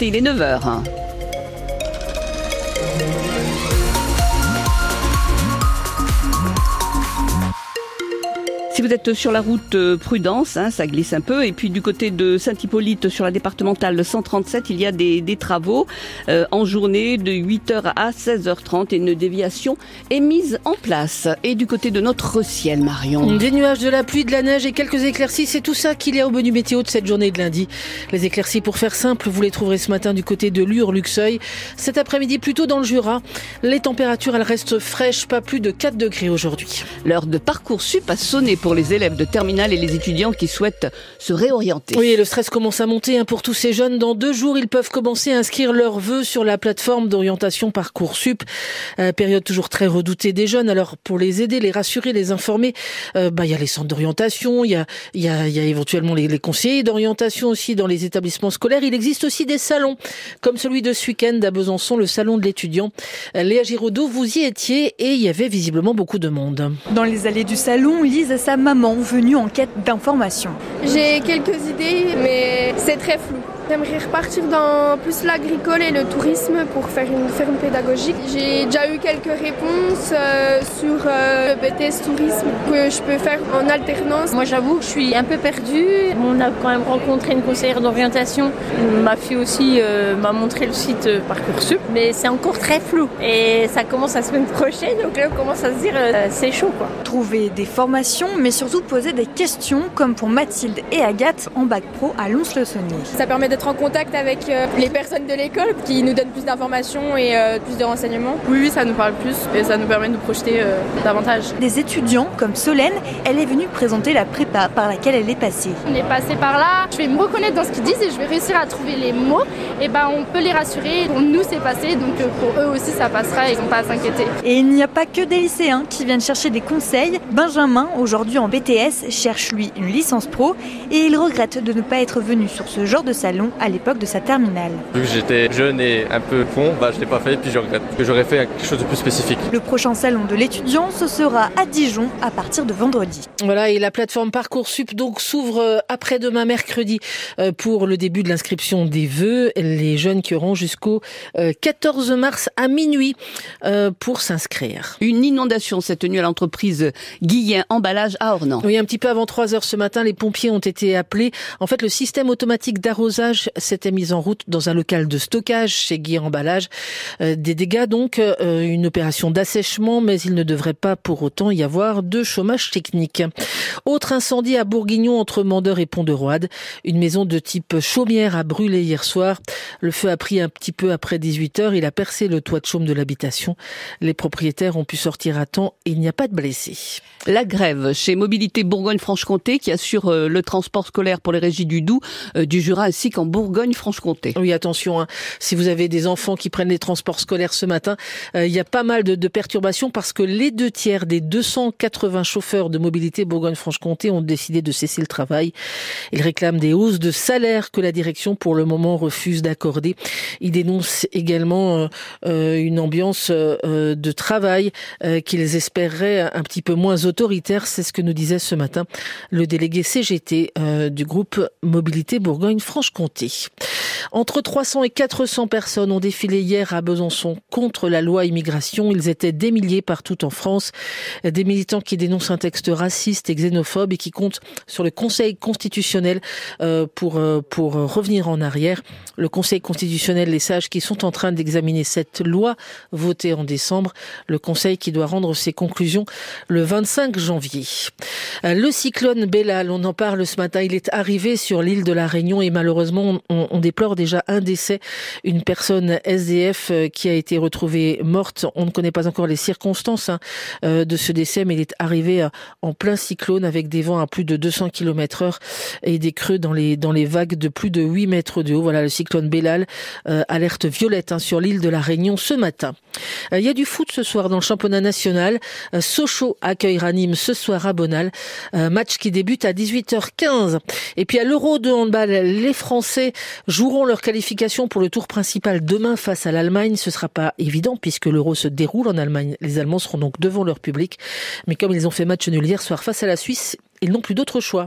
Il est 9h. Si vous êtes sur la route euh, Prudence, hein, ça glisse un peu. Et puis du côté de Saint-Hippolyte, sur la départementale 137, il y a des, des travaux euh, en journée de 8h à 16h30 et une déviation est mise en place. Et du côté de notre ciel, Marion. Des nuages, de la pluie, de la neige et quelques éclaircies, c'est tout ça qu'il y a au menu météo de cette journée de lundi. Les éclaircies, pour faire simple, vous les trouverez ce matin du côté de Lure, Luxeuil. Cet après-midi, plutôt dans le Jura. Les températures, elles restent fraîches, pas plus de 4 degrés aujourd'hui. L'heure de parcours sup a sonné pour pour les élèves de terminale et les étudiants qui souhaitent se réorienter. Oui, le stress commence à monter hein, pour tous ces jeunes. Dans deux jours, ils peuvent commencer à inscrire leurs vœux sur la plateforme d'orientation Parcoursup. Euh, période toujours très redoutée des jeunes. Alors, pour les aider, les rassurer, les informer, euh, bah, il y a les centres d'orientation, il y a, y, a, y a éventuellement les, les conseillers d'orientation aussi dans les établissements scolaires. Il existe aussi des salons, comme celui de ce week-end à Besançon, le salon de l'étudiant. Léa Giraudot, vous y étiez et il y avait visiblement beaucoup de monde. Dans les allées du salon, Lise et sa maman venue en quête d'informations. J'ai quelques idées, mais c'est très flou. J'aimerais repartir dans plus l'agricole et le tourisme pour faire une ferme pédagogique. J'ai déjà eu quelques réponses euh, sur euh, le BTS tourisme que je peux faire en alternance. Moi j'avoue que je suis un peu perdue. On a quand même rencontré une conseillère d'orientation. Ma fille aussi euh, m'a montré le site Parcoursup, mais c'est encore très flou. Et ça commence la semaine prochaine, donc là on commence à se dire euh, c'est chaud quoi. Trouver des formations, mais surtout poser des questions, comme pour Mathilde et Agathe en bac pro à Lons-le-Saunier. Ça permet d'être en contact avec euh, les personnes de l'école qui nous donnent plus d'informations et euh, plus de renseignements. Oui, oui, ça nous parle plus et ça nous permet de nous projeter euh, davantage. Des étudiants comme Solène, elle est venue présenter la prépa par laquelle elle est passée. On est passé par là, je vais me reconnaître dans ce qu'ils disent et je vais réussir à trouver les mots. Et ben on peut les rassurer. Pour nous c'est passé, donc euh, pour eux aussi ça passera. Ils n'ont pas à s'inquiéter. Et il n'y a pas que des lycéens qui viennent chercher des conseils. Benjamin, aujourd'hui en BTS, cherche lui une licence pro et il regrette de ne pas être venu sur ce genre de salon à l'époque de sa terminale. Vu que j'étais jeune et un peu con, bah, je l'ai pas fait et puis je regrette que j'aurais fait quelque chose de plus spécifique. Le prochain salon de l'étudiant, ce sera à Dijon à partir de vendredi. Voilà, et la plateforme Parcoursup donc s'ouvre euh, après-demain mercredi euh, pour le début de l'inscription des vœux. Les jeunes qui auront jusqu'au euh, 14 mars à minuit euh, pour s'inscrire. Une inondation s'est tenue à l'entreprise Guillen Emballage à Ornans. Oui, un petit peu avant 3 heures ce matin, les pompiers ont été appelés. En fait, le système automatique d'arrosage s'était mis en route dans un local de stockage chez Guy Emballage. Euh, des dégâts donc, euh, une opération d'assèchement, mais il ne devrait pas pour autant y avoir de chômage technique. Autre incendie à Bourguignon entre Mandeur et Pont de Roide. Une maison de type chaumière a brûlé hier soir. Le feu a pris un petit peu après 18 heures. Il a percé le toit de chaume de l'habitation. Les propriétaires ont pu sortir à temps et il n'y a pas de blessés. La grève chez Mobilité Bourgogne-Franche-Comté qui assure euh, le transport scolaire pour les régies du Doubs, du Jura ainsi qu'en Bourgogne-Franche-Comté. Oui, attention, hein. si vous avez des enfants qui prennent les transports scolaires ce matin, euh, il y a pas mal de, perturbations parce que les deux tiers des 280 chauffeurs de Mobilité Bourgogne-Franche-Comté ont décidé de cesser le travail. Ils réclament des hausses de salaire que la direction pour le moment refuse d'accorder. Ils dénoncent également euh, euh, une ambiance de travail qu'ils espéreraient un petit peu moins autoritaire. C'est ce que nous disait ce matin le délégué CGT du groupe Mobilité Bourgogne-Franche-Comté. wichtig. Entre 300 et 400 personnes ont défilé hier à Besançon contre la loi immigration. Ils étaient des milliers partout en France. Des militants qui dénoncent un texte raciste et xénophobe et qui comptent sur le Conseil constitutionnel euh, pour, euh, pour revenir en arrière. Le Conseil constitutionnel, les sages qui sont en train d'examiner cette loi votée en décembre. Le Conseil qui doit rendre ses conclusions le 25 janvier. Euh, Le cyclone Bellal, on en parle ce matin, il est arrivé sur l'île de la Réunion et malheureusement on, on déplore déjà un décès, une personne SDF euh, qui a été retrouvée morte. On ne connaît pas encore les circonstances hein, euh, de ce décès, mais il est arrivé euh, en plein cyclone avec des vents à plus de 200 km heure et des creux dans les, dans les vagues de plus de 8 mètres de haut. Voilà le cyclone Bellal, alerte violette hein, sur l'île de la Réunion ce matin. Euh, Il y a du foot ce soir dans le championnat national. Euh, Sochaux accueillera Nîmes ce soir à Bonal. Euh, match qui débute à 18h15. Et puis à l'Euro de handball, les Français joueront leur qualification pour le tour principal demain face à l'Allemagne. Ce sera pas évident puisque l'Euro se déroule en Allemagne. Les Allemands seront donc devant leur public. Mais comme ils ont fait match nul hier soir face à la Suisse, ils n'ont plus d'autre choix.